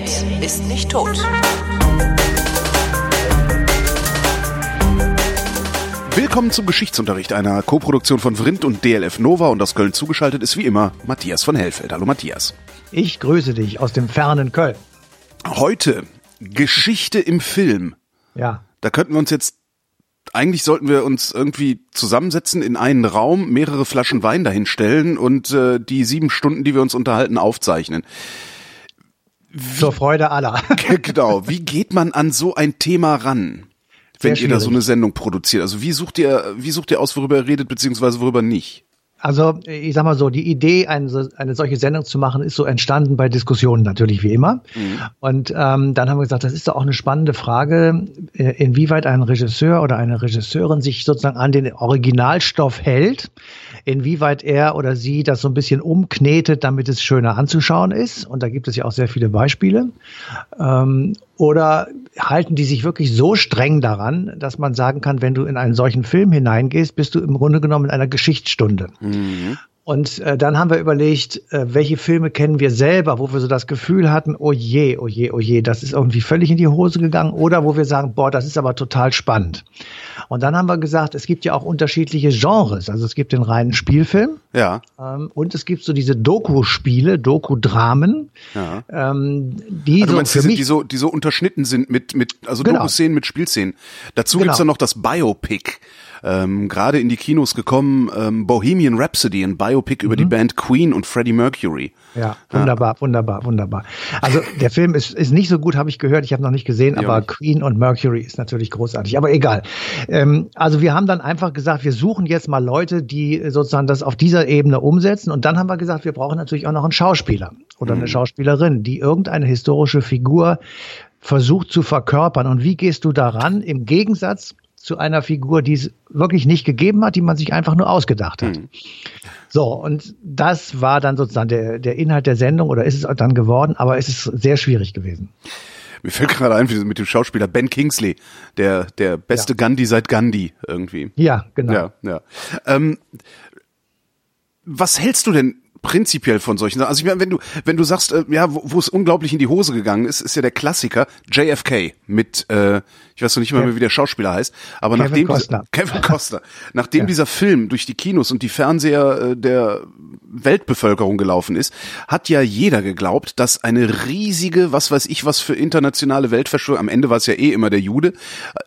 redet, ist nicht tot. Willkommen zum Geschichtsunterricht einer Koproduktion von Vrindt und DLF Nova und aus Köln zugeschaltet ist wie immer Matthias von Hellfeld. Hallo Matthias. Ich grüße dich aus dem fernen Köln. Heute Geschichte im Film. Ja. Da könnten wir uns jetzt eigentlich sollten wir uns irgendwie zusammensetzen in einen Raum, mehrere Flaschen Wein dahinstellen und äh, die sieben Stunden, die wir uns unterhalten, aufzeichnen. Zur Freude aller. genau. Wie geht man an so ein Thema ran, wenn ihr da so eine Sendung produziert? Also wie sucht ihr, wie sucht ihr aus, worüber ihr redet, beziehungsweise worüber nicht? Also ich sag mal so, die Idee, eine, eine solche Sendung zu machen, ist so entstanden bei Diskussionen natürlich wie immer. Mhm. Und ähm, dann haben wir gesagt, das ist doch auch eine spannende Frage, äh, inwieweit ein Regisseur oder eine Regisseurin sich sozusagen an den Originalstoff hält, inwieweit er oder sie das so ein bisschen umknetet, damit es schöner anzuschauen ist. Und da gibt es ja auch sehr viele Beispiele. Ähm, oder halten die sich wirklich so streng daran, dass man sagen kann, wenn du in einen solchen Film hineingehst, bist du im Grunde genommen in einer Geschichtsstunde. Mhm. Und äh, dann haben wir überlegt, äh, welche Filme kennen wir selber, wo wir so das Gefühl hatten, oh je, oh je, oh je, das ist irgendwie völlig in die Hose gegangen. Oder wo wir sagen, boah, das ist aber total spannend. Und dann haben wir gesagt, es gibt ja auch unterschiedliche Genres. Also es gibt den reinen Spielfilm. Ja. Ähm, und es gibt so diese Doku-Spiele, Doku-Dramen. Ja. Ähm, die, also so meinst, für mich, die so, die so unterschnitten sind mit, mit also genau. Doku-Szenen mit Spielszenen. Dazu genau. gibt's dann noch das Biopic ähm, gerade in die Kinos gekommen, ähm, Bohemian Rhapsody, ein Biopic mhm. über die mhm. Band Queen und Freddie Mercury. Ja, wunderbar, ja. wunderbar, wunderbar. Also der Film ist, ist nicht so gut, habe ich gehört, ich habe noch nicht gesehen, ja, aber Queen und Mercury ist natürlich großartig, aber egal. Ähm, also wir haben dann einfach gesagt, wir suchen jetzt mal Leute, die sozusagen das auf dieser Ebene umsetzen und dann haben wir gesagt, wir brauchen natürlich auch noch einen Schauspieler oder eine mhm. Schauspielerin, die irgendeine historische Figur versucht zu verkörpern. Und wie gehst du daran? Im Gegensatz zu einer Figur, die es wirklich nicht gegeben hat, die man sich einfach nur ausgedacht hat. Mhm. So, und das war dann sozusagen der, der Inhalt der Sendung oder ist es dann geworden, aber es ist sehr schwierig gewesen. Mir fällt gerade ein, mit dem Schauspieler Ben Kingsley, der, der beste ja. Gandhi seit Gandhi irgendwie. Ja, genau. Ja, ja. Ähm, was hältst du denn prinzipiell von solchen Sachen. Also ich meine, wenn du, wenn du sagst, äh, ja, wo, wo es unglaublich in die Hose gegangen ist, ist ja der Klassiker JFK mit, äh, ich weiß noch nicht mal mehr, wie der Schauspieler heißt, aber Kevin nachdem Costner. Dieser, Kevin Costner, nachdem ja. dieser Film durch die Kinos und die Fernseher äh, der Weltbevölkerung gelaufen ist, hat ja jeder geglaubt, dass eine riesige, was weiß ich, was für internationale Weltverschwörung, am Ende war es ja eh immer der Jude,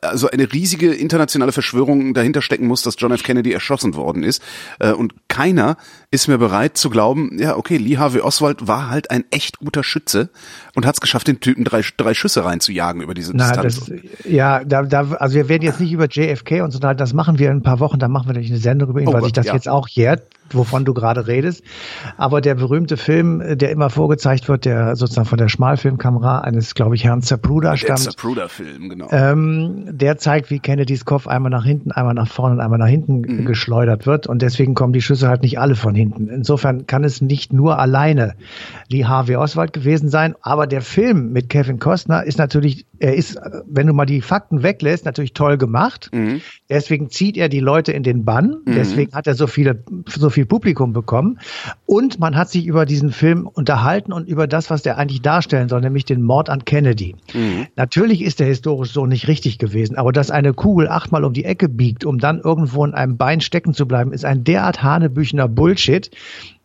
also eine riesige internationale Verschwörung dahinter stecken muss, dass John F. Kennedy erschossen worden ist. Äh, und keiner ist mehr bereit zu glauben, ja, okay, Lee Harvey Oswald war halt ein echt guter Schütze und hat es geschafft, den Typen drei, drei Schüsse reinzujagen über diese Na, Distanz. Das, ja, da, da, also wir werden jetzt nicht über JFK und so, das machen wir in ein paar Wochen, da machen wir nämlich eine Sendung über ihn, oh, weil sich das ja. jetzt auch jährt wovon du gerade redest. Aber der berühmte Film, der immer vorgezeigt wird, der sozusagen von der Schmalfilmkamera eines, glaube ich, Herrn Zapruder stammt. Der Zapruder-Film, genau. Ähm, der zeigt, wie Kennedys Kopf einmal nach hinten, einmal nach vorne und einmal nach hinten mhm. geschleudert wird. Und deswegen kommen die Schüsse halt nicht alle von hinten. Insofern kann es nicht nur alleine Lee Harvey Oswald gewesen sein. Aber der Film mit Kevin Costner ist natürlich, er ist, wenn du mal die Fakten weglässt, natürlich toll gemacht. Mhm. Deswegen zieht er die Leute in den Bann. Mhm. Deswegen hat er so viele, so viel Publikum bekommen. Und man hat sich über diesen Film unterhalten und über das, was der eigentlich darstellen soll, nämlich den Mord an Kennedy. Mhm. Natürlich ist der historisch so nicht richtig gewesen, aber dass eine Kugel achtmal um die Ecke biegt, um dann irgendwo in einem Bein stecken zu bleiben, ist ein derart hanebüchener Bullshit.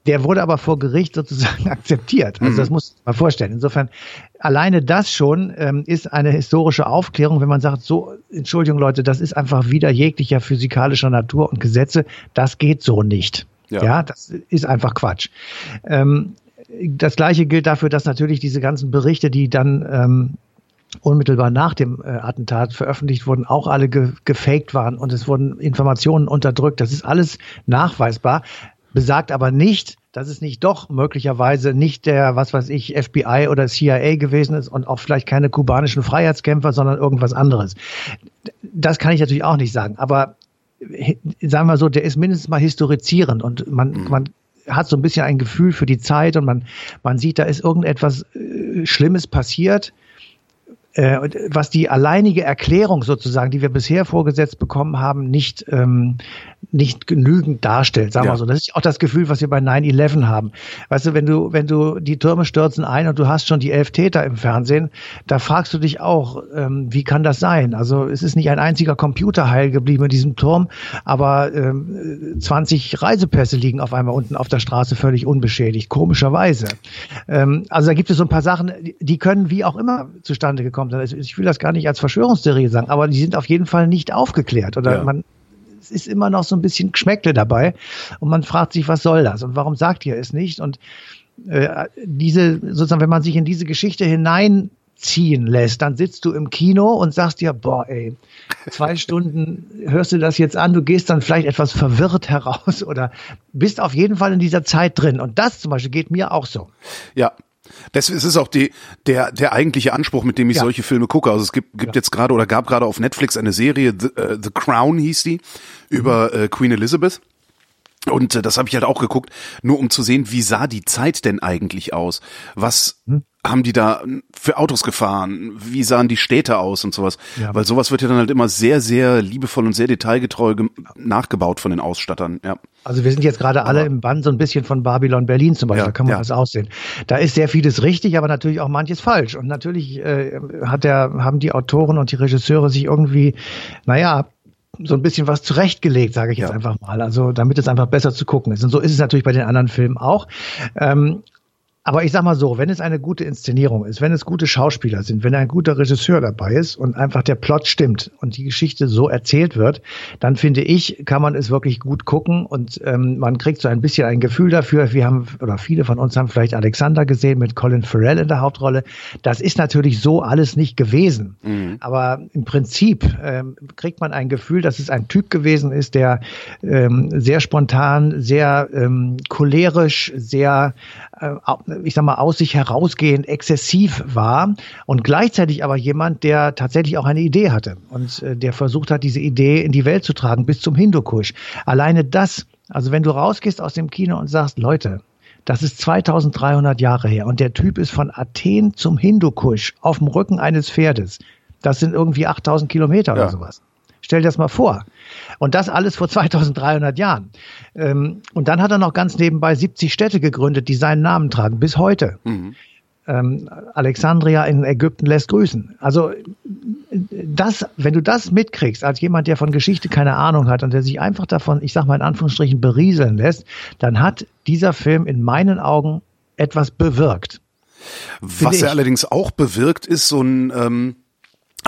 Der wurde aber vor Gericht sozusagen akzeptiert. Also das mhm. muss man vorstellen. Insofern, alleine das schon ähm, ist eine historische Aufklärung, wenn man sagt, so, Entschuldigung Leute, das ist einfach wieder jeglicher physikalischer Natur und Gesetze. Das geht so nicht. Ja, ja das ist einfach Quatsch. Ähm, das gleiche gilt dafür, dass natürlich diese ganzen Berichte, die dann ähm, unmittelbar nach dem äh, Attentat veröffentlicht wurden, auch alle ge gefaked waren und es wurden Informationen unterdrückt. Das ist alles nachweisbar, besagt aber nicht, dass es nicht doch möglicherweise nicht der, was weiß ich, FBI oder CIA gewesen ist und auch vielleicht keine kubanischen Freiheitskämpfer, sondern irgendwas anderes. Das kann ich natürlich auch nicht sagen. Aber sagen wir so, der ist mindestens mal historizierend und man, mhm. man hat so ein bisschen ein Gefühl für die Zeit und man, man sieht, da ist irgendetwas äh, Schlimmes passiert. Äh, was die alleinige Erklärung sozusagen, die wir bisher vorgesetzt bekommen haben, nicht, ähm, nicht genügend darstellt, sagen wir ja. so. Das ist auch das Gefühl, was wir bei 9-11 haben. Weißt du, wenn du, wenn du die Türme stürzen ein und du hast schon die elf Täter im Fernsehen, da fragst du dich auch, ähm, wie kann das sein? Also es ist nicht ein einziger Computer heil geblieben in diesem Turm, aber ähm, 20 Reisepässe liegen auf einmal unten auf der Straße völlig unbeschädigt, komischerweise. Ähm, also da gibt es so ein paar Sachen, die können wie auch immer zustande gekommen kommt. Also ich will das gar nicht als Verschwörungstheorie sagen, aber die sind auf jeden Fall nicht aufgeklärt oder ja. man es ist immer noch so ein bisschen Geschmäckle dabei und man fragt sich, was soll das und warum sagt ihr es nicht? Und äh, diese sozusagen, wenn man sich in diese Geschichte hineinziehen lässt, dann sitzt du im Kino und sagst dir, boah, ey, zwei Stunden hörst du das jetzt an, du gehst dann vielleicht etwas verwirrt heraus oder bist auf jeden Fall in dieser Zeit drin. Und das zum Beispiel geht mir auch so. Ja, das ist auch die, der, der eigentliche Anspruch, mit dem ich ja. solche Filme gucke. Also es gibt, gibt ja. jetzt gerade oder gab gerade auf Netflix eine Serie, The, uh, The Crown hieß die, über mhm. äh, Queen Elizabeth. Und äh, das habe ich halt auch geguckt, nur um zu sehen, wie sah die Zeit denn eigentlich aus? Was hm? Haben die da für Autos gefahren? Wie sahen die Städte aus und sowas? Ja. Weil sowas wird ja dann halt immer sehr, sehr liebevoll und sehr detailgetreu nachgebaut von den Ausstattern. Ja. Also wir sind jetzt gerade alle im Bann so ein bisschen von Babylon Berlin zum Beispiel, ja, da kann man ja. das aussehen. Da ist sehr vieles richtig, aber natürlich auch manches falsch. Und natürlich äh, hat der, haben die Autoren und die Regisseure sich irgendwie, naja, so ein bisschen was zurechtgelegt, sage ich jetzt ja. einfach mal. Also damit es einfach besser zu gucken ist. Und so ist es natürlich bei den anderen Filmen auch. Ähm, aber ich sag mal so, wenn es eine gute Inszenierung ist, wenn es gute Schauspieler sind, wenn ein guter Regisseur dabei ist und einfach der Plot stimmt und die Geschichte so erzählt wird, dann finde ich, kann man es wirklich gut gucken und ähm, man kriegt so ein bisschen ein Gefühl dafür. Wir haben, oder viele von uns haben vielleicht Alexander gesehen mit Colin Farrell in der Hauptrolle. Das ist natürlich so alles nicht gewesen. Mhm. Aber im Prinzip ähm, kriegt man ein Gefühl, dass es ein Typ gewesen ist, der ähm, sehr spontan, sehr ähm, cholerisch, sehr ich sag mal, aus sich herausgehend exzessiv war und gleichzeitig aber jemand, der tatsächlich auch eine Idee hatte und äh, der versucht hat, diese Idee in die Welt zu tragen bis zum Hindukusch. Alleine das, also wenn du rausgehst aus dem Kino und sagst, Leute, das ist 2300 Jahre her und der Typ ist von Athen zum Hindukusch auf dem Rücken eines Pferdes. Das sind irgendwie 8000 Kilometer ja. oder sowas. Stell dir das mal vor. Und das alles vor 2300 Jahren. Ähm, und dann hat er noch ganz nebenbei 70 Städte gegründet, die seinen Namen tragen, bis heute. Mhm. Ähm, Alexandria in Ägypten lässt grüßen. Also das, wenn du das mitkriegst, als jemand, der von Geschichte keine Ahnung hat und der sich einfach davon, ich sag mal in Anführungsstrichen, berieseln lässt, dann hat dieser Film in meinen Augen etwas bewirkt. Was er allerdings auch bewirkt, ist so ein ähm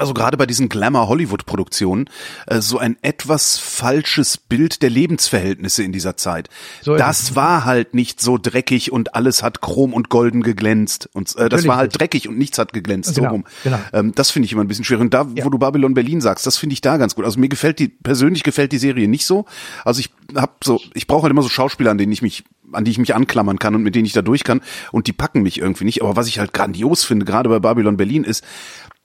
also gerade bei diesen Glamour-Hollywood-Produktionen, äh, so ein etwas falsches Bild der Lebensverhältnisse in dieser Zeit. So das war halt nicht so dreckig und alles hat chrom und golden geglänzt. Und äh, das war halt dreckig und nichts hat geglänzt. Genau, so rum. Genau. Ähm, das finde ich immer ein bisschen schwierig. Und da, ja. wo du Babylon Berlin sagst, das finde ich da ganz gut. Also mir gefällt die, persönlich gefällt die Serie nicht so. Also ich hab so, ich brauche halt immer so Schauspieler, an denen ich mich an die ich mich anklammern kann und mit denen ich da durch kann und die packen mich irgendwie nicht. Aber was ich halt grandios finde, gerade bei Babylon Berlin, ist,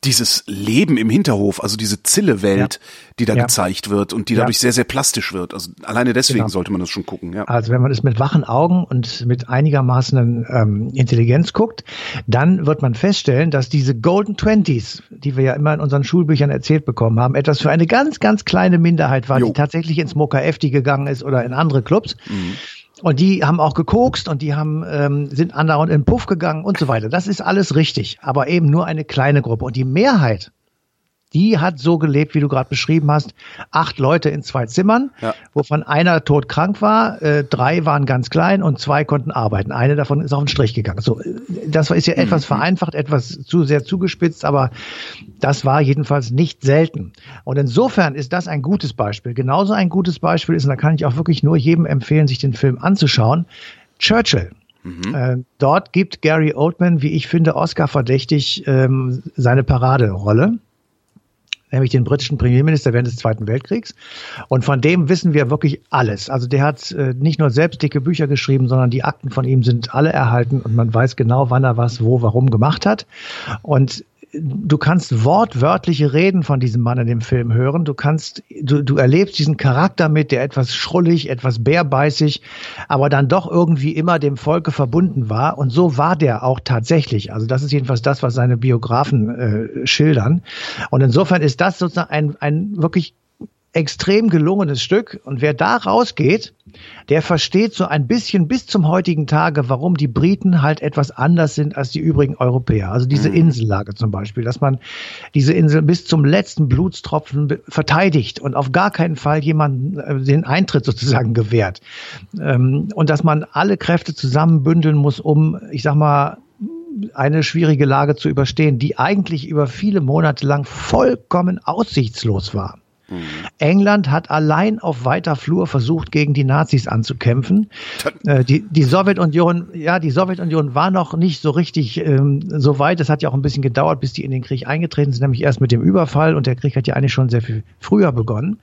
dieses Leben im Hinterhof, also diese Zille-Welt, ja. die da ja. gezeigt wird und die dadurch ja. sehr, sehr plastisch wird. Also alleine deswegen genau. sollte man das schon gucken. Ja. Also wenn man es mit wachen Augen und mit einigermaßen ähm, Intelligenz guckt, dann wird man feststellen, dass diese Golden Twenties, die wir ja immer in unseren Schulbüchern erzählt bekommen haben, etwas für eine ganz, ganz kleine Minderheit war, jo. die tatsächlich ins Moka Efti gegangen ist oder in andere Clubs. Mhm und die haben auch gekokst und die haben, ähm, sind andauernd in den Puff gegangen und so weiter. Das ist alles richtig, aber eben nur eine kleine Gruppe. Und die Mehrheit die hat so gelebt, wie du gerade beschrieben hast. Acht Leute in zwei Zimmern, ja. wovon einer todkrank war, äh, drei waren ganz klein und zwei konnten arbeiten. Eine davon ist auf den Strich gegangen. So, das ist ja mhm. etwas vereinfacht, etwas zu sehr zugespitzt, aber das war jedenfalls nicht selten. Und insofern ist das ein gutes Beispiel. Genauso ein gutes Beispiel ist, und da kann ich auch wirklich nur jedem empfehlen, sich den Film anzuschauen, Churchill. Mhm. Äh, dort gibt Gary Oldman, wie ich finde, Oscar verdächtig ähm, seine Paraderolle nämlich den britischen Premierminister während des Zweiten Weltkriegs. Und von dem wissen wir wirklich alles. Also der hat äh, nicht nur selbst dicke Bücher geschrieben, sondern die Akten von ihm sind alle erhalten und man weiß genau, wann er was, wo, warum gemacht hat. Und du kannst wortwörtliche Reden von diesem Mann in dem Film hören. Du kannst, du, du erlebst diesen Charakter mit, der etwas schrullig, etwas bärbeißig, aber dann doch irgendwie immer dem Volke verbunden war. Und so war der auch tatsächlich. Also das ist jedenfalls das, was seine Biografen äh, schildern. Und insofern ist das sozusagen ein, ein wirklich extrem gelungenes Stück. Und wer da rausgeht, der versteht so ein bisschen bis zum heutigen Tage, warum die Briten halt etwas anders sind als die übrigen Europäer. Also diese mhm. Insellage zum Beispiel, dass man diese Insel bis zum letzten Blutstropfen verteidigt und auf gar keinen Fall jemanden äh, den Eintritt sozusagen gewährt. Ähm, und dass man alle Kräfte zusammenbündeln muss, um, ich sag mal, eine schwierige Lage zu überstehen, die eigentlich über viele Monate lang vollkommen aussichtslos war. Mhm. England hat allein auf weiter Flur versucht, gegen die Nazis anzukämpfen. Äh, die, die Sowjetunion, ja, die Sowjetunion war noch nicht so richtig ähm, so weit. Es hat ja auch ein bisschen gedauert, bis die in den Krieg eingetreten sind, nämlich erst mit dem Überfall und der Krieg hat ja eigentlich schon sehr viel früher begonnen.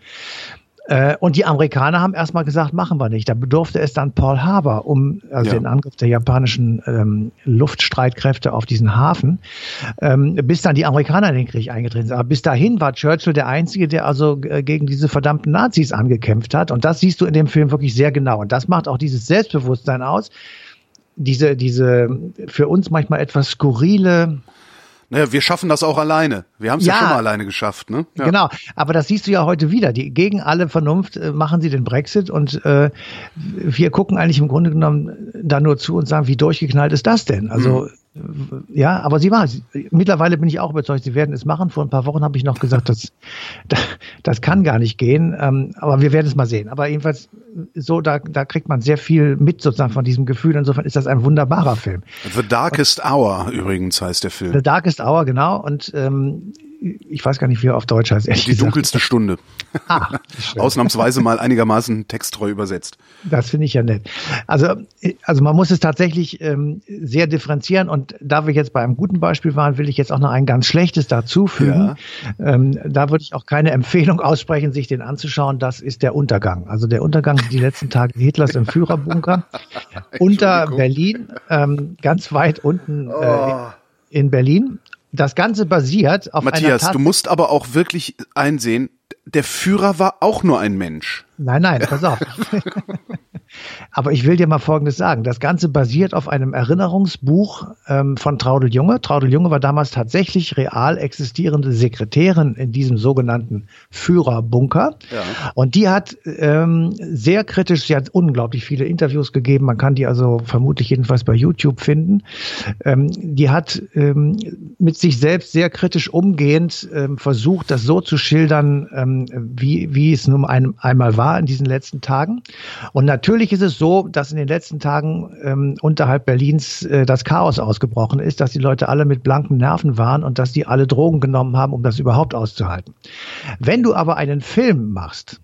Äh, und die Amerikaner haben erstmal gesagt, machen wir nicht. Da bedurfte es dann Paul Harbor, um also ja. den Angriff der japanischen ähm, Luftstreitkräfte auf diesen Hafen, ähm, bis dann die Amerikaner in den Krieg eingetreten sind. Aber bis dahin war Churchill der Einzige, der also äh, gegen diese verdammten Nazis angekämpft hat. Und das siehst du in dem Film wirklich sehr genau. Und das macht auch dieses Selbstbewusstsein aus. Diese, diese für uns manchmal etwas skurrile naja, wir schaffen das auch alleine. Wir haben es ja. ja. schon mal alleine geschafft, ne? Ja. Genau, aber das siehst du ja heute wieder. Die, gegen alle Vernunft äh, machen sie den Brexit und äh, wir gucken eigentlich im Grunde genommen da nur zu und sagen, wie durchgeknallt ist das denn? Also mhm. Ja, aber sie war. Mittlerweile bin ich auch überzeugt, sie werden es machen. Vor ein paar Wochen habe ich noch gesagt, das, das kann gar nicht gehen. Ähm, aber wir werden es mal sehen. Aber jedenfalls so, da, da kriegt man sehr viel mit sozusagen von diesem Gefühl. Insofern ist das ein wunderbarer Film. The Darkest Und, Hour übrigens heißt der Film. The Darkest Hour, genau. Und ähm, ich weiß gar nicht, wie er auf Deutsch heißt. Die gesagt. dunkelste Stunde. Ah, Ausnahmsweise mal einigermaßen texttreu übersetzt. Das finde ich ja nett. Also, also man muss es tatsächlich ähm, sehr differenzieren und da wir jetzt bei einem guten Beispiel waren, will ich jetzt auch noch ein ganz schlechtes dazufügen. Ja. Ähm, da würde ich auch keine Empfehlung aussprechen, sich den anzuschauen. Das ist der Untergang. Also der Untergang die letzten Tage Hitlers im Führerbunker unter Berlin, ähm, ganz weit unten äh, oh. in Berlin. Das Ganze basiert auf Matthias, du musst aber auch wirklich einsehen, der Führer war auch nur ein Mensch. Nein, nein, pass auf. Aber ich will dir mal Folgendes sagen. Das Ganze basiert auf einem Erinnerungsbuch ähm, von Traudel Junge. Traudel Junge war damals tatsächlich real existierende Sekretärin in diesem sogenannten Führerbunker. Ja. Und die hat ähm, sehr kritisch, sie hat unglaublich viele Interviews gegeben. Man kann die also vermutlich jedenfalls bei YouTube finden. Ähm, die hat ähm, mit sich selbst sehr kritisch umgehend ähm, versucht, das so zu schildern, ähm, wie, wie es nun einem, einmal war in diesen letzten Tagen. Und natürlich ist es so, dass in den letzten Tagen ähm, unterhalb Berlins äh, das Chaos ausgebrochen ist, dass die Leute alle mit blanken Nerven waren und dass die alle Drogen genommen haben, um das überhaupt auszuhalten. Wenn du aber einen Film machst,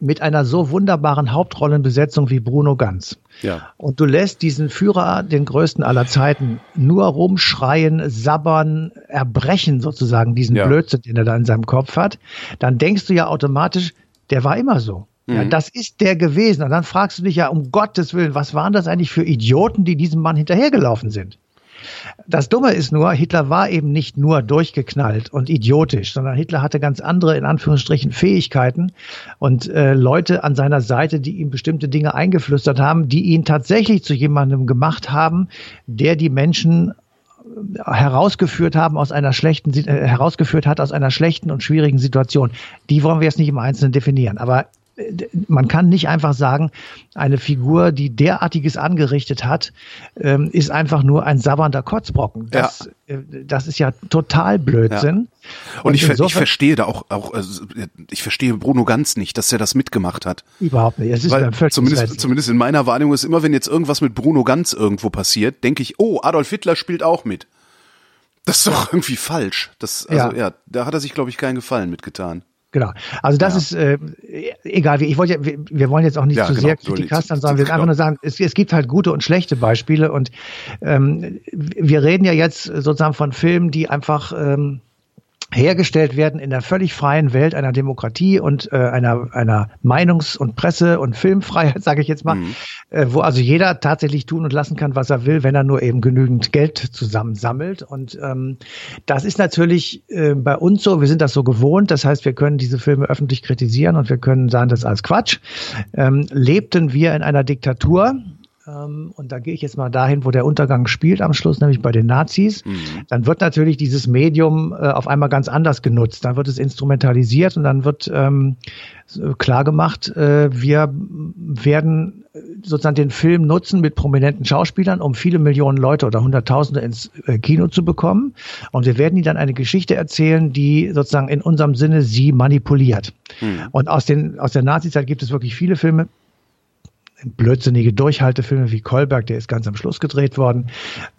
mit einer so wunderbaren Hauptrollenbesetzung wie Bruno Ganz. Ja. Und du lässt diesen Führer, den größten aller Zeiten, nur rumschreien, sabbern, erbrechen sozusagen diesen ja. Blödsinn, den er da in seinem Kopf hat, dann denkst du ja automatisch, der war immer so. Ja, mhm. das ist der gewesen. Und dann fragst du dich ja, um Gottes Willen, was waren das eigentlich für Idioten, die diesem Mann hinterhergelaufen sind? Das Dumme ist nur, Hitler war eben nicht nur durchgeknallt und idiotisch, sondern Hitler hatte ganz andere, in Anführungsstrichen, Fähigkeiten und äh, Leute an seiner Seite, die ihm bestimmte Dinge eingeflüstert haben, die ihn tatsächlich zu jemandem gemacht haben, der die Menschen äh, herausgeführt haben aus einer schlechten äh, herausgeführt hat aus einer schlechten und schwierigen Situation. Die wollen wir jetzt nicht im Einzelnen definieren, aber man kann nicht einfach sagen, eine Figur, die derartiges angerichtet hat, ähm, ist einfach nur ein sabbernder Kotzbrocken. Das, ja. äh, das ist ja total Blödsinn. Ja. Und, Und ich, ich verstehe da auch, auch also ich verstehe Bruno ganz nicht, dass er das mitgemacht hat. Überhaupt nicht. Es ist Weil zumindest, zumindest in meiner Wahrnehmung ist immer, wenn jetzt irgendwas mit Bruno Ganz irgendwo passiert, denke ich, oh, Adolf Hitler spielt auch mit. Das ist doch irgendwie falsch. Das, also ja, ja da hat er sich, glaube ich, keinen Gefallen mitgetan. Genau. Also das ja. ist äh, egal. Ich wollte, wir, wir wollen jetzt auch nicht ja, zu genau, sehr kritikastern, sondern wir genau. einfach nur sagen, es, es gibt halt gute und schlechte Beispiele und ähm, wir reden ja jetzt sozusagen von Filmen, die einfach ähm, hergestellt werden in der völlig freien Welt einer Demokratie und äh, einer, einer Meinungs- und Presse- und Filmfreiheit, sage ich jetzt mal, mhm. äh, wo also jeder tatsächlich tun und lassen kann, was er will, wenn er nur eben genügend Geld zusammensammelt. Und ähm, das ist natürlich äh, bei uns so, wir sind das so gewohnt, das heißt, wir können diese Filme öffentlich kritisieren und wir können sagen, das ist alles Quatsch. Ähm, lebten wir in einer Diktatur, und da gehe ich jetzt mal dahin, wo der Untergang spielt am Schluss, nämlich bei den Nazis. Mhm. Dann wird natürlich dieses Medium äh, auf einmal ganz anders genutzt. Dann wird es instrumentalisiert und dann wird ähm, klar gemacht, äh, wir werden sozusagen den Film nutzen mit prominenten Schauspielern, um viele Millionen Leute oder Hunderttausende ins äh, Kino zu bekommen. Und wir werden ihnen dann eine Geschichte erzählen, die sozusagen in unserem Sinne sie manipuliert. Mhm. Und aus, den, aus der Nazizeit gibt es wirklich viele Filme, blödsinnige Durchhaltefilme wie Kolberg, der ist ganz am Schluss gedreht worden.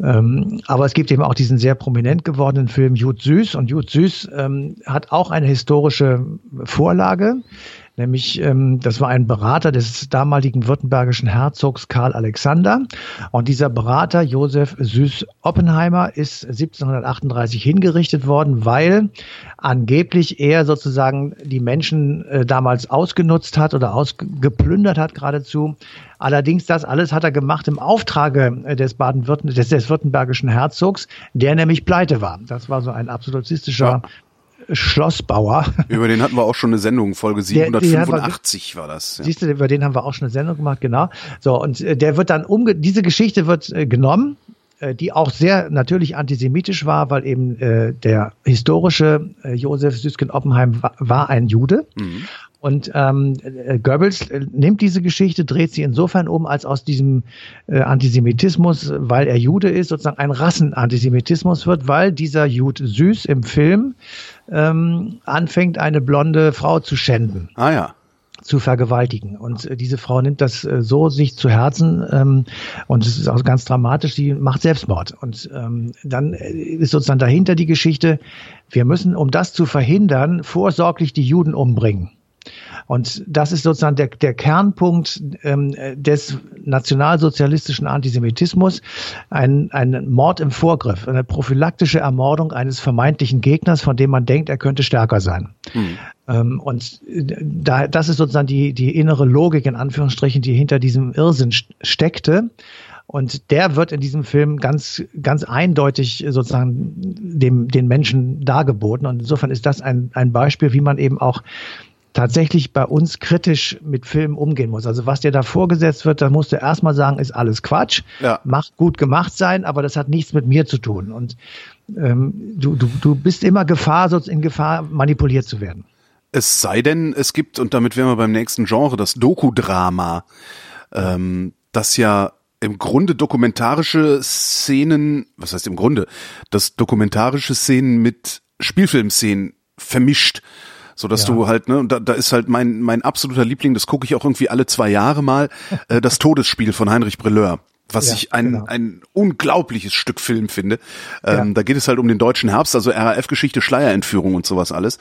Ähm, aber es gibt eben auch diesen sehr prominent gewordenen Film Jud Süß. Und Jud Süß ähm, hat auch eine historische Vorlage. Nämlich, ähm, das war ein Berater des damaligen württembergischen Herzogs Karl Alexander. Und dieser Berater, Josef Süß Oppenheimer, ist 1738 hingerichtet worden, weil angeblich er sozusagen die Menschen äh, damals ausgenutzt hat oder ausgeplündert hat geradezu. Allerdings das alles hat er gemacht im Auftrage äh, des baden des, des württembergischen Herzogs, der nämlich pleite war. Das war so ein absolutistischer ja. Schlossbauer. Über den hatten wir auch schon eine Sendung, Folge 785 wir, war das. Ja. Siehst du, über den haben wir auch schon eine Sendung gemacht, genau. So, und äh, der wird dann umge, diese Geschichte wird äh, genommen, äh, die auch sehr natürlich antisemitisch war, weil eben äh, der historische äh, Josef Süsken Oppenheim war, war ein Jude. Mhm. Und ähm, äh, Goebbels äh, nimmt diese Geschichte, dreht sie insofern um, als aus diesem äh, Antisemitismus, weil er Jude ist, sozusagen ein Rassenantisemitismus wird, weil dieser Jude Süß im Film ähm, anfängt, eine blonde Frau zu schänden. Ah ja zu vergewaltigen. Und äh, diese Frau nimmt das äh, so sich zu Herzen ähm, und es ist auch ganz dramatisch, die macht Selbstmord. Und ähm, dann äh, ist sozusagen dahinter die Geschichte, wir müssen, um das zu verhindern, vorsorglich die Juden umbringen. Und das ist sozusagen der, der Kernpunkt ähm, des nationalsozialistischen Antisemitismus. Ein, ein Mord im Vorgriff, eine prophylaktische Ermordung eines vermeintlichen Gegners, von dem man denkt, er könnte stärker sein. Mhm. Ähm, und da, das ist sozusagen die, die innere Logik, in Anführungsstrichen, die hinter diesem Irrsinn steckte. Und der wird in diesem Film ganz, ganz eindeutig sozusagen dem, den Menschen dargeboten. Und insofern ist das ein, ein Beispiel, wie man eben auch tatsächlich bei uns kritisch mit Filmen umgehen muss. Also was dir da vorgesetzt wird, da musst du erstmal sagen, ist alles Quatsch, ja. macht gut gemacht sein, aber das hat nichts mit mir zu tun. Und ähm, du, du, du bist immer Gefahr, sonst in Gefahr, manipuliert zu werden. Es sei denn, es gibt, und damit wären wir beim nächsten Genre, das Doku-Drama, ähm, das ja im Grunde dokumentarische Szenen, was heißt im Grunde, das dokumentarische Szenen mit Spielfilmszenen vermischt so dass ja. du halt ne und da, da ist halt mein mein absoluter Liebling das gucke ich auch irgendwie alle zwei Jahre mal äh, das Todesspiel von Heinrich Brilleur was ja, ich ein, genau. ein unglaubliches Stück Film finde. Ähm, ja. Da geht es halt um den deutschen Herbst, also RAF-Geschichte, Schleierentführung und sowas alles.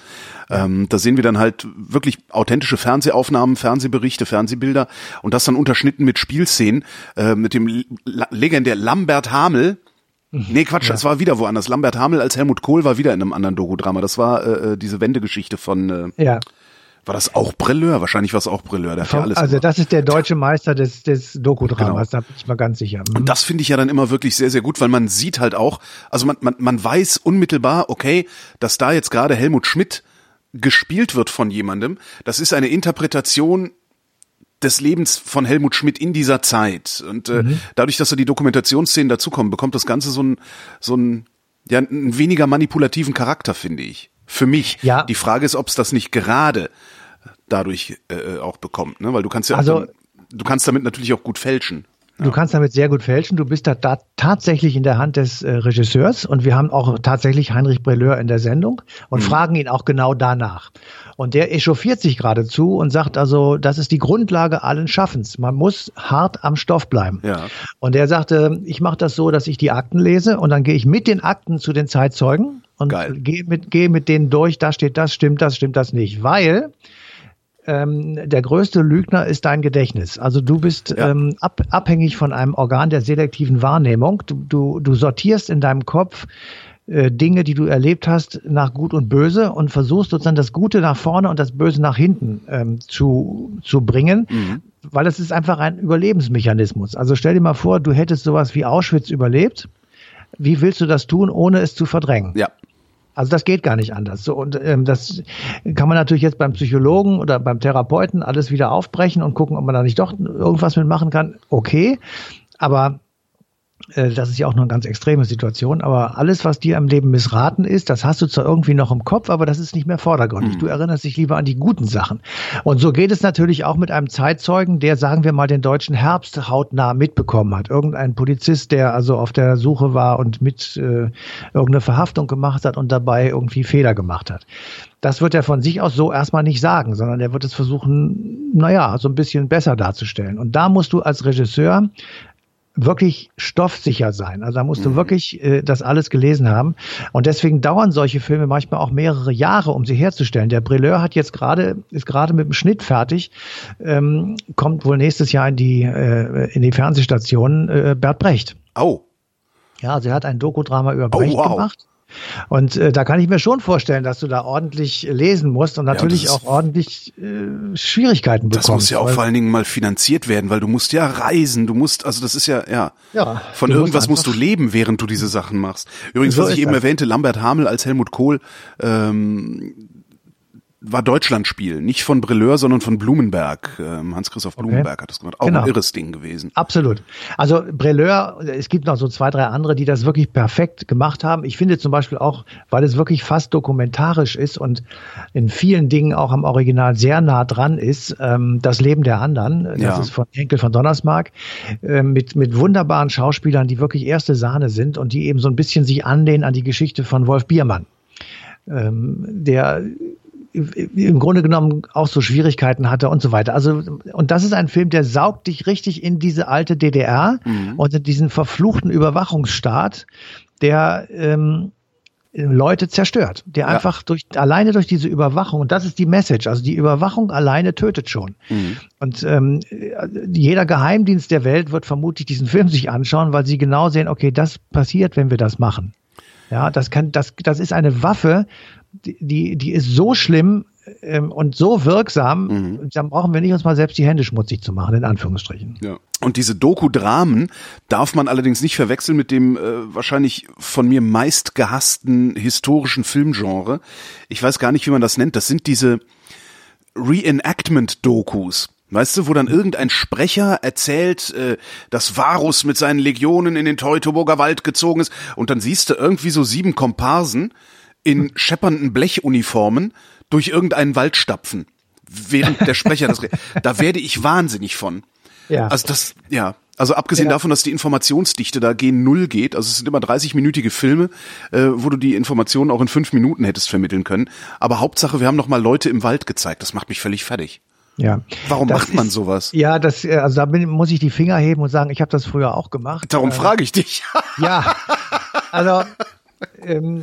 Ähm, da sehen wir dann halt wirklich authentische Fernsehaufnahmen, Fernsehberichte, Fernsehbilder und das dann unterschnitten mit Spielszenen, äh, mit dem legendär Lambert Hamel. Nee, Quatsch, ja. das war wieder woanders. Lambert Hamel als Helmut Kohl war wieder in einem anderen Doku-Drama. Das war äh, äh diese Wendegeschichte von äh, ja. War das auch Brilleur? Wahrscheinlich war es auch Brilleur. Der Vom, ja alles also das ist der deutsche Meister des, des Doku-Dramas, genau. da bin ich mal ganz sicher. Mhm. Und das finde ich ja dann immer wirklich sehr, sehr gut, weil man sieht halt auch, also man, man, man weiß unmittelbar, okay, dass da jetzt gerade Helmut Schmidt gespielt wird von jemandem. Das ist eine Interpretation des Lebens von Helmut Schmidt in dieser Zeit. Und äh, mhm. dadurch, dass da die Dokumentationsszenen dazukommen, bekommt das Ganze so ein, so ein, ja, einen weniger manipulativen Charakter, finde ich. Für mich. Ja. Die Frage ist, ob es das nicht gerade dadurch äh, auch bekommt, ne? Weil du kannst ja, also, dann, du kannst damit natürlich auch gut fälschen. Du kannst damit sehr gut fälschen. Du bist da, da tatsächlich in der Hand des äh, Regisseurs und wir haben auch tatsächlich Heinrich Brelleur in der Sendung und mhm. fragen ihn auch genau danach. Und der echauffiert sich geradezu und sagt also, das ist die Grundlage allen Schaffens. Man muss hart am Stoff bleiben. Ja. Und er sagte, ich mache das so, dass ich die Akten lese und dann gehe ich mit den Akten zu den Zeitzeugen und gehe mit, gehe mit denen durch, da steht das, stimmt das, stimmt das nicht. Weil ähm, der größte Lügner ist dein Gedächtnis. Also du bist ja. ähm, ab, abhängig von einem Organ der selektiven Wahrnehmung. Du, du, du sortierst in deinem Kopf äh, Dinge, die du erlebt hast, nach Gut und Böse und versuchst sozusagen das Gute nach vorne und das Böse nach hinten ähm, zu, zu bringen. Mhm. Weil es ist einfach ein Überlebensmechanismus. Also stell dir mal vor, du hättest sowas wie Auschwitz überlebt. Wie willst du das tun, ohne es zu verdrängen? Ja. Also das geht gar nicht anders. So, und ähm, das kann man natürlich jetzt beim Psychologen oder beim Therapeuten alles wieder aufbrechen und gucken, ob man da nicht doch irgendwas mitmachen kann. Okay, aber das ist ja auch nur eine ganz extreme Situation, aber alles, was dir im Leben missraten ist, das hast du zwar irgendwie noch im Kopf, aber das ist nicht mehr vordergründig. Mhm. Du erinnerst dich lieber an die guten Sachen. Und so geht es natürlich auch mit einem Zeitzeugen, der, sagen wir mal, den deutschen Herbst hautnah mitbekommen hat. Irgendein Polizist, der also auf der Suche war und mit äh, irgendeine Verhaftung gemacht hat und dabei irgendwie Fehler gemacht hat. Das wird er von sich aus so erstmal nicht sagen, sondern er wird es versuchen, naja, so ein bisschen besser darzustellen. Und da musst du als Regisseur wirklich stoffsicher sein. Also da musst du mhm. wirklich äh, das alles gelesen haben. Und deswegen dauern solche Filme manchmal auch mehrere Jahre, um sie herzustellen. Der Brilleur hat jetzt gerade, ist gerade mit dem Schnitt fertig, ähm, kommt wohl nächstes Jahr in die, äh, in die Fernsehstation äh, Bert Brecht. Oh. Ja, also er hat ein Dokudrama über Brecht oh, wow. gemacht. Und äh, da kann ich mir schon vorstellen, dass du da ordentlich lesen musst und natürlich ja, auch ordentlich äh, Schwierigkeiten bekommst. Das muss ja auch vor allen Dingen mal finanziert werden, weil du musst ja reisen, du musst, also das ist ja, ja, ja von irgendwas musst, musst, du leben, während du diese Sachen machst. Übrigens, so was ich eben das. erwähnte, Lambert Hamel als Helmut Kohl, ähm, war Deutschlandspiel, nicht von Brilleur, sondern von Blumenberg. Ähm, Hans-Christoph Blumenberg okay. hat das gemacht. Auch genau. ein irres Ding gewesen. Absolut. Also Brilleur, es gibt noch so zwei, drei andere, die das wirklich perfekt gemacht haben. Ich finde zum Beispiel auch, weil es wirklich fast dokumentarisch ist und in vielen Dingen auch am Original sehr nah dran ist, ähm, das Leben der anderen. Das ja. ist von Henkel von Donnersmarck äh, mit, mit wunderbaren Schauspielern, die wirklich erste Sahne sind und die eben so ein bisschen sich anlehnen an die Geschichte von Wolf Biermann. Ähm, der im Grunde genommen auch so Schwierigkeiten hatte und so weiter. Also, und das ist ein Film, der saugt dich richtig in diese alte DDR mhm. und in diesen verfluchten Überwachungsstaat, der ähm, Leute zerstört, der ja. einfach durch alleine durch diese Überwachung und das ist die Message, also die Überwachung alleine tötet schon. Mhm. Und ähm, jeder Geheimdienst der Welt wird vermutlich diesen Film sich anschauen, weil sie genau sehen, okay, das passiert, wenn wir das machen. Ja, das kann, das, das ist eine Waffe, die, die ist so schlimm ähm, und so wirksam, mhm. dann brauchen wir nicht uns mal selbst die Hände schmutzig zu machen, in Anführungsstrichen. Ja. Und diese Doku-Dramen darf man allerdings nicht verwechseln mit dem äh, wahrscheinlich von mir meist gehassten historischen Filmgenre. Ich weiß gar nicht, wie man das nennt. Das sind diese Reenactment-Dokus. Weißt du, wo dann irgendein Sprecher erzählt, äh, dass Varus mit seinen Legionen in den Teutoburger Wald gezogen ist und dann siehst du irgendwie so sieben Komparsen, in scheppernden Blechuniformen durch irgendeinen Wald stapfen, während der Sprecher das Da werde ich wahnsinnig von. Ja. Also das, ja. Also abgesehen ja. davon, dass die Informationsdichte da gen Null geht, also es sind immer 30-minütige Filme, äh, wo du die Informationen auch in fünf Minuten hättest vermitteln können. Aber Hauptsache, wir haben noch mal Leute im Wald gezeigt. Das macht mich völlig fertig. Ja. Warum macht man ist, sowas? Ja, das, äh, also da bin, muss ich die Finger heben und sagen, ich habe das früher auch gemacht. Darum äh, frage ich dich. ja. Also ähm,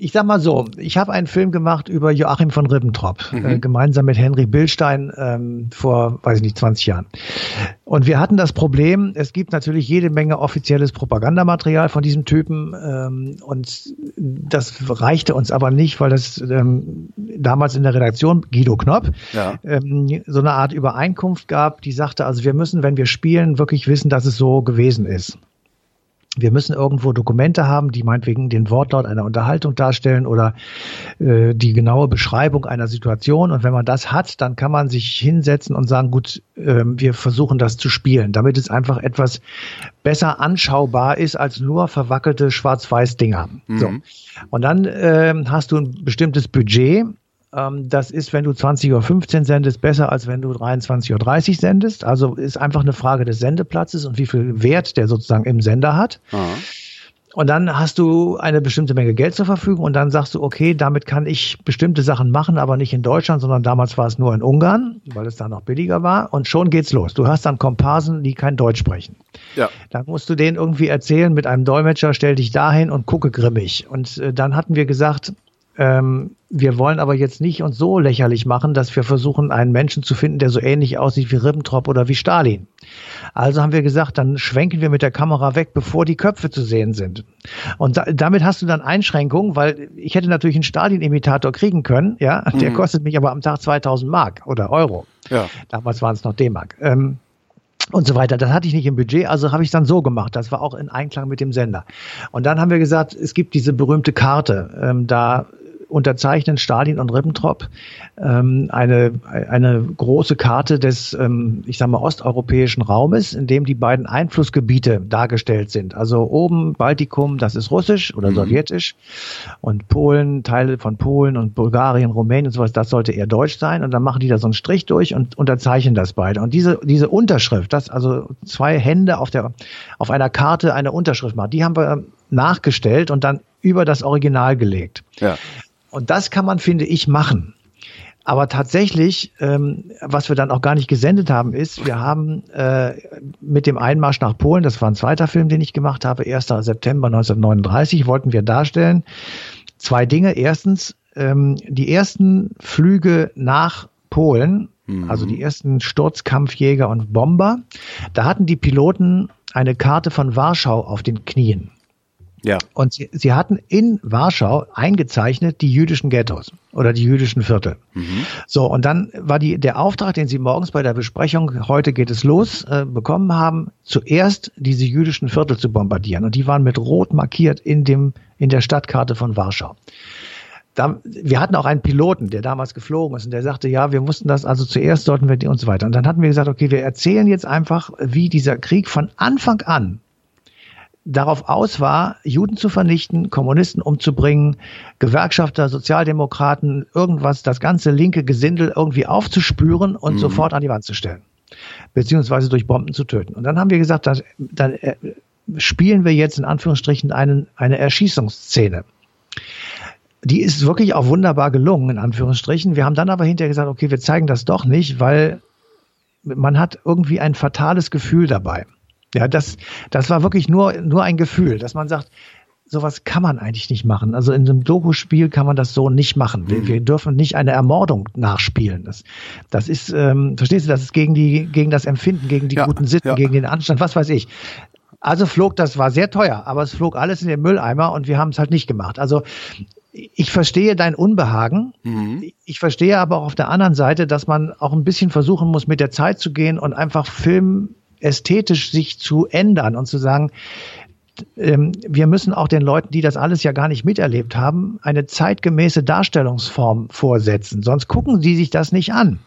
ich sag mal so, ich habe einen Film gemacht über Joachim von Ribbentrop, mhm. äh, gemeinsam mit Henry Billstein ähm, vor, weiß ich nicht, 20 Jahren. Und wir hatten das Problem, es gibt natürlich jede Menge offizielles Propagandamaterial von diesem Typen ähm, und das reichte uns aber nicht, weil das ähm, damals in der Redaktion Guido Knopp ja. ähm, so eine Art Übereinkunft gab, die sagte, also wir müssen, wenn wir spielen, wirklich wissen, dass es so gewesen ist wir müssen irgendwo Dokumente haben, die meinetwegen den Wortlaut einer Unterhaltung darstellen oder äh, die genaue Beschreibung einer Situation. Und wenn man das hat, dann kann man sich hinsetzen und sagen, gut, äh, wir versuchen das zu spielen, damit es einfach etwas besser anschaubar ist als nur verwackelte Schwarz-Weiß-Dinger. Mhm. So. Und dann äh, hast du ein bestimmtes Budget das ist, wenn du 20.15 Uhr sendest, besser als wenn du 23.30 Uhr sendest. Also ist einfach eine Frage des Sendeplatzes und wie viel Wert der sozusagen im Sender hat. Aha. Und dann hast du eine bestimmte Menge Geld zur Verfügung und dann sagst du, okay, damit kann ich bestimmte Sachen machen, aber nicht in Deutschland, sondern damals war es nur in Ungarn, weil es da noch billiger war. Und schon geht's los. Du hast dann Komparsen, die kein Deutsch sprechen. Ja. Dann musst du denen irgendwie erzählen mit einem Dolmetscher, stell dich dahin und gucke grimmig. Und äh, dann hatten wir gesagt, ähm, wir wollen aber jetzt nicht uns so lächerlich machen, dass wir versuchen, einen Menschen zu finden, der so ähnlich aussieht wie Ribbentrop oder wie Stalin. Also haben wir gesagt, dann schwenken wir mit der Kamera weg, bevor die Köpfe zu sehen sind. Und da, damit hast du dann Einschränkungen, weil ich hätte natürlich einen Stalin-Imitator kriegen können, ja, der mhm. kostet mich aber am Tag 2000 Mark oder Euro. Ja. Damals waren es noch D-Mark. Ähm, und so weiter. Das hatte ich nicht im Budget, also habe ich dann so gemacht. Das war auch in Einklang mit dem Sender. Und dann haben wir gesagt, es gibt diese berühmte Karte. Ähm, da unterzeichnen Stalin und Ribbentrop ähm, eine, eine große Karte des, ähm, ich sage mal, osteuropäischen Raumes, in dem die beiden Einflussgebiete dargestellt sind. Also oben Baltikum, das ist russisch oder mhm. sowjetisch und Polen, Teile von Polen und Bulgarien, Rumänien und sowas, das sollte eher deutsch sein. Und dann machen die da so einen Strich durch und unterzeichnen das beide. Und diese, diese Unterschrift, das also zwei Hände auf der, auf einer Karte eine Unterschrift machen, die haben wir nachgestellt und dann über das Original gelegt. Ja. Und das kann man, finde ich, machen. Aber tatsächlich, ähm, was wir dann auch gar nicht gesendet haben, ist, wir haben äh, mit dem Einmarsch nach Polen, das war ein zweiter Film, den ich gemacht habe, 1. September 1939, wollten wir darstellen zwei Dinge. Erstens, ähm, die ersten Flüge nach Polen, mhm. also die ersten Sturzkampfjäger und Bomber, da hatten die Piloten eine Karte von Warschau auf den Knien. Ja. Und sie, sie hatten in Warschau eingezeichnet die jüdischen Ghettos oder die jüdischen Viertel. Mhm. So, und dann war die, der Auftrag, den sie morgens bei der Besprechung, heute geht es los, äh, bekommen haben, zuerst diese jüdischen Viertel zu bombardieren. Und die waren mit Rot markiert in dem, in der Stadtkarte von Warschau. Da, wir hatten auch einen Piloten, der damals geflogen ist und der sagte, ja, wir mussten das, also zuerst sollten wir die und so weiter. Und dann hatten wir gesagt, okay, wir erzählen jetzt einfach, wie dieser Krieg von Anfang an darauf aus war, Juden zu vernichten, Kommunisten umzubringen, Gewerkschafter, Sozialdemokraten, irgendwas, das ganze linke Gesindel irgendwie aufzuspüren und mhm. sofort an die Wand zu stellen. Beziehungsweise durch Bomben zu töten. Und dann haben wir gesagt, dass, dann äh, spielen wir jetzt in Anführungsstrichen einen, eine Erschießungsszene. Die ist wirklich auch wunderbar gelungen, in Anführungsstrichen. Wir haben dann aber hinterher gesagt, okay, wir zeigen das doch nicht, weil man hat irgendwie ein fatales Gefühl dabei. Ja, das, das war wirklich nur, nur ein Gefühl, dass man sagt, sowas kann man eigentlich nicht machen. Also in einem Doku-Spiel kann man das so nicht machen. Wir, mhm. wir, dürfen nicht eine Ermordung nachspielen. Das, das ist, ähm, verstehst du, das ist gegen die, gegen das Empfinden, gegen die ja, guten Sitten, ja. gegen den Anstand, was weiß ich. Also flog, das war sehr teuer, aber es flog alles in den Mülleimer und wir haben es halt nicht gemacht. Also ich verstehe dein Unbehagen. Mhm. Ich verstehe aber auch auf der anderen Seite, dass man auch ein bisschen versuchen muss, mit der Zeit zu gehen und einfach Film ästhetisch sich zu ändern und zu sagen, ähm, wir müssen auch den Leuten, die das alles ja gar nicht miterlebt haben, eine zeitgemäße Darstellungsform vorsetzen. Sonst gucken sie sich das nicht an.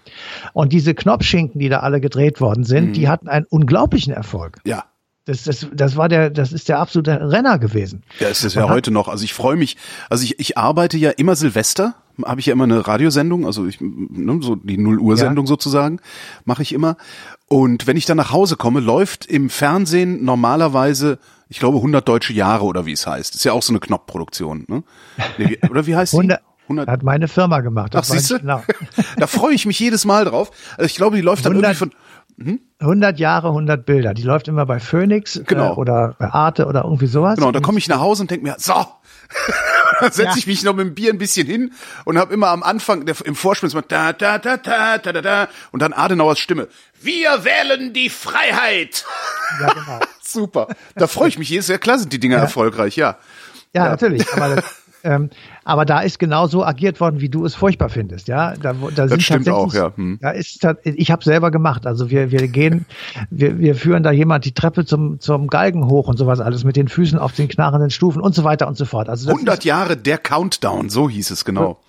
Und diese Knopfschinken, die da alle gedreht worden sind, mhm. die hatten einen unglaublichen Erfolg. Ja. Das, das, das war der, das ist der absolute Renner gewesen. Ja, ist es ja heute noch. Also ich freue mich. Also ich, ich arbeite ja immer Silvester, habe ich ja immer eine Radiosendung, also ich, ne, so die Null Uhr Sendung ja. sozusagen, mache ich immer. Und wenn ich dann nach Hause komme, läuft im Fernsehen normalerweise, ich glaube, 100 deutsche Jahre oder wie es heißt. Ist ja auch so eine Knopfproduktion, ne? Oder wie heißt die? 100, 100 Hat meine Firma gemacht. Das Ach, siehst du? Genau. da freue ich mich jedes Mal drauf. Also ich glaube, die läuft dann 100, irgendwie von hm? 100 Jahre, 100 Bilder. Die läuft immer bei Phoenix genau. Äh, oder bei Arte oder irgendwie sowas. Genau, da komme ich nach Hause und denke mir, so, setze ja. ich mich noch mit dem Bier ein bisschen hin und habe immer am Anfang der, im Vorspiel so da da da da da da da und dann Adenauers Stimme. Wir wählen die Freiheit. Ja, genau. Super. Da freue ich mich jedes Jahr. Klar sind die Dinger ja. erfolgreich, ja. Ja, ja. natürlich. Aber das, ähm, aber da ist genau so agiert worden, wie du es furchtbar findest. Ja, da, da das stimmt auch, ja. Hm. Da ist, ich habe selber gemacht. Also wir, wir gehen, wir, wir führen da jemand die Treppe zum, zum Galgen hoch und sowas alles mit den Füßen auf den knarrenden Stufen und so weiter und so fort. Also 100 ist, Jahre der Countdown, so hieß es genau.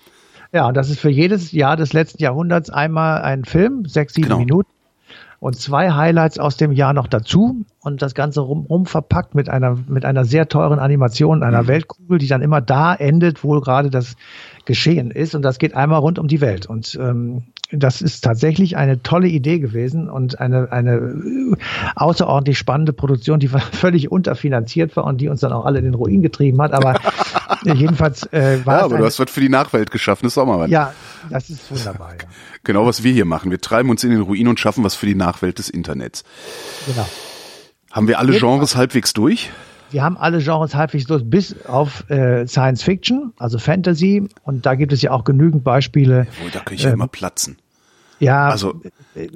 Ja, und das ist für jedes Jahr des letzten Jahrhunderts einmal ein Film, sechs, sieben genau. Minuten und zwei Highlights aus dem Jahr noch dazu und das Ganze rum, rum verpackt mit einer, mit einer sehr teuren Animation, einer mhm. Weltkugel, die dann immer da endet, wo gerade das geschehen ist und das geht einmal rund um die Welt und ähm, das ist tatsächlich eine tolle Idee gewesen und eine, eine außerordentlich spannende Produktion, die völlig unterfinanziert war und die uns dann auch alle in den Ruin getrieben hat. Aber jedenfalls äh, war Ja, aber du hast was für die Nachwelt geschaffen, das ist auch mal was. Ja, das ist wunderbar. Ja. Genau, was wir hier machen. Wir treiben uns in den Ruin und schaffen was für die Nachwelt des Internets. Genau. Haben wir alle Genres halbwegs durch? Wir haben alle Genres halbwegs durch, bis auf äh, Science Fiction, also Fantasy. Und da gibt es ja auch genügend Beispiele. Jawohl, da kann ich ja ähm, immer platzen. Ja, Also- äh,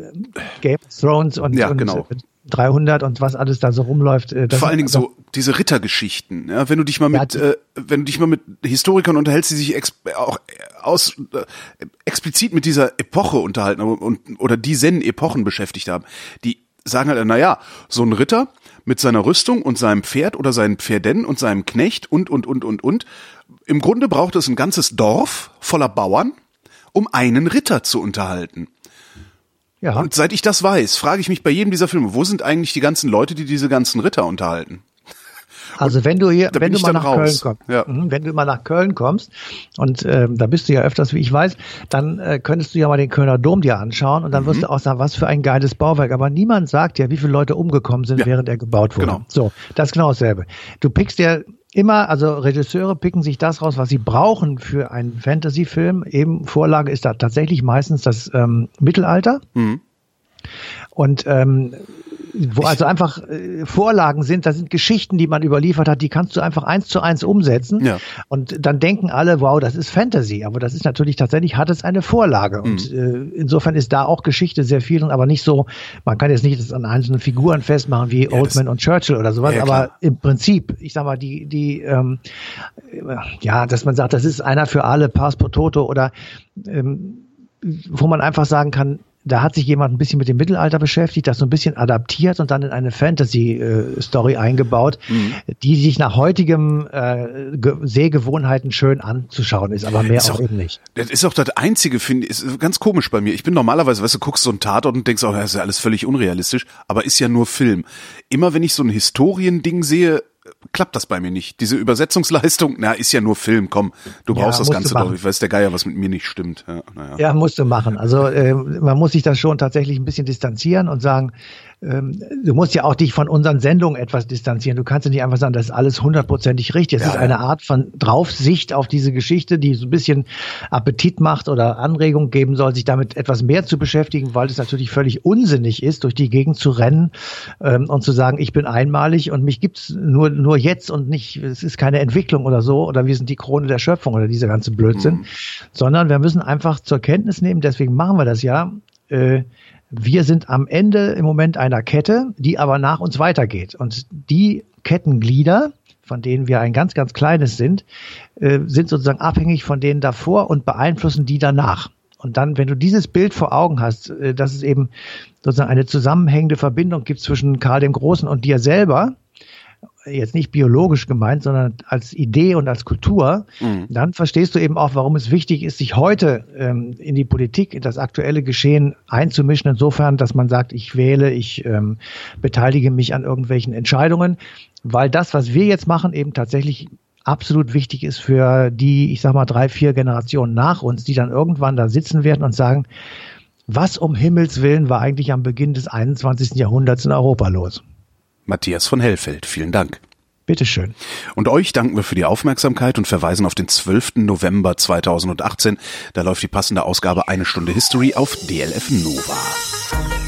Game of Thrones und, Ja, und genau. äh, 300 und was alles da so rumläuft. äh, Vor allen Dingen so diese Rittergeschichten. Ja, wenn du dich mal Ja, mit, die- äh, wenn du dich mal mit Historikern unterhältst, die sich ex auch aus äh, explizit mit dieser Epoche unterhalten und, und oder diesen Epochen beschäftigt haben, die sagen halt, na ja, so ein Ritter mit seiner Rüstung und seinem Pferd oder seinen Pferden und seinem Knecht und und und und und. Im Grunde braucht es ein ganzes Dorf voller Bauern, um einen Ritter zu unterhalten. ja, Und seit ich das weiß, frage ich mich bei jedem dieser Filme, wo sind eigentlich die ganzen Leute, die diese ganzen Ritter unterhalten? Also wenn du hier, wenn du mal nach raus. Köln kommst, Ja. mhm, wenn du mal nach Köln kommst und ähm, da bist du ja öfters, wie ich weiß, dann äh, könntest du ja mal den Kölner Dom dir anschauen und dann Mhm. wirst du auch sagen, was für ein geiles Bauwerk. Aber niemand sagt ja, wie viele Leute umgekommen sind, Ja. während er gebaut wurde. Genau. So, das ist genau dasselbe. Du pickst dir immer, also Regisseure picken sich das raus, was sie brauchen für einen Fantasy-Film. Eben Vorlage ist da tatsächlich meistens das ähm, Mittelalter. Mhm. Und ähm, wo also einfach äh, Vorlagen sind, das sind Geschichten, die man überliefert hat, die kannst du einfach eins zu eins umsetzen. Ja. Und dann denken alle, wow, das ist Fantasy. Aber das ist natürlich tatsächlich, hat es eine Vorlage. Und Mhm. äh, insofern ist da auch Geschichte sehr viel, aber nicht so, man kann jetzt nicht das an einzelnen Figuren festmachen wie das- Oldman und Churchill oder sowas, Ja, aber im Prinzip, ich sag mal, die, die, ähm, äh, ja, dass man sagt, das ist einer für alle, Pass pro Toto oder ähm, wo man einfach sagen kann, da hat sich jemand ein bisschen mit dem Mittelalter beschäftigt, das so ein bisschen adaptiert und dann in eine Fantasy-Story eingebaut, Mhm. die sich nach heutigem äh, Ge Sehgewohnheiten schön anzuschauen ist, aber mehr Ist auch auch- eben nicht. Das ist auch das Einzige, finde ich, ist ganz komisch bei mir. Ich bin normalerweise, weißt du, guckst so einen Tatort und denkst, oh, das ist ja alles völlig unrealistisch, aber ist ja nur Film. Immer wenn ich so ein Historiending sehe, klappt das bei mir nicht. Diese Übersetzungsleistung, na, ist ja nur Film, komm, du Ja, brauchst das musst du Ganze doch. Ich weiß der Geier, was mit mir nicht stimmt. Ja, naja. Ja, musst du machen. Also äh, man muss sich das schon tatsächlich ein bisschen distanzieren und sagen, ähm, du musst ja auch dich von unseren Sendungen etwas distanzieren. Du kannst ja nicht einfach sagen, das ist alles hundertprozentig richtig. Es Ja, ist eine Art von Draufsicht auf diese Geschichte, die so ein bisschen Appetit macht oder Anregung geben soll, sich damit etwas mehr zu beschäftigen, weil es natürlich völlig unsinnig ist, durch die Gegend zu rennen ähm, und zu sagen, ich bin einmalig und mich gibt's nur nur jetzt und nicht, es ist keine Entwicklung oder so oder wir sind die Krone der Schöpfung oder dieser ganze Blödsinn, sondern wir müssen einfach zur Kenntnis nehmen, deswegen machen wir das ja, äh, wir sind am Ende im Moment einer Kette, die aber nach uns weitergeht. Und die Kettenglieder, von denen wir ein ganz, ganz kleines sind, äh, sind sozusagen abhängig von denen davor und beeinflussen die danach. Und dann, wenn du dieses Bild vor Augen hast, äh, dass es eben sozusagen eine zusammenhängende Verbindung gibt zwischen Karl dem Großen und dir selber, jetzt nicht biologisch gemeint, sondern als Idee und als Kultur, dann verstehst du eben auch, warum es wichtig ist, sich heute ähm, in die Politik, in das aktuelle Geschehen einzumischen, insofern, dass man sagt, ich wähle, ich ähm, beteilige mich an irgendwelchen Entscheidungen, weil das, was wir jetzt machen, eben tatsächlich absolut wichtig ist für die, ich sag mal, drei, vier Generationen nach uns, die dann irgendwann da sitzen werden und sagen, was um Himmels Willen war eigentlich am Beginn des 21. Jahrhunderts in Europa los? Matthias von Hellfeld, vielen Dank. Bitteschön. Und euch danken wir für die Aufmerksamkeit und verweisen auf den 12. November 2018. Da läuft die passende Ausgabe Eine Stunde History auf DLF Nova.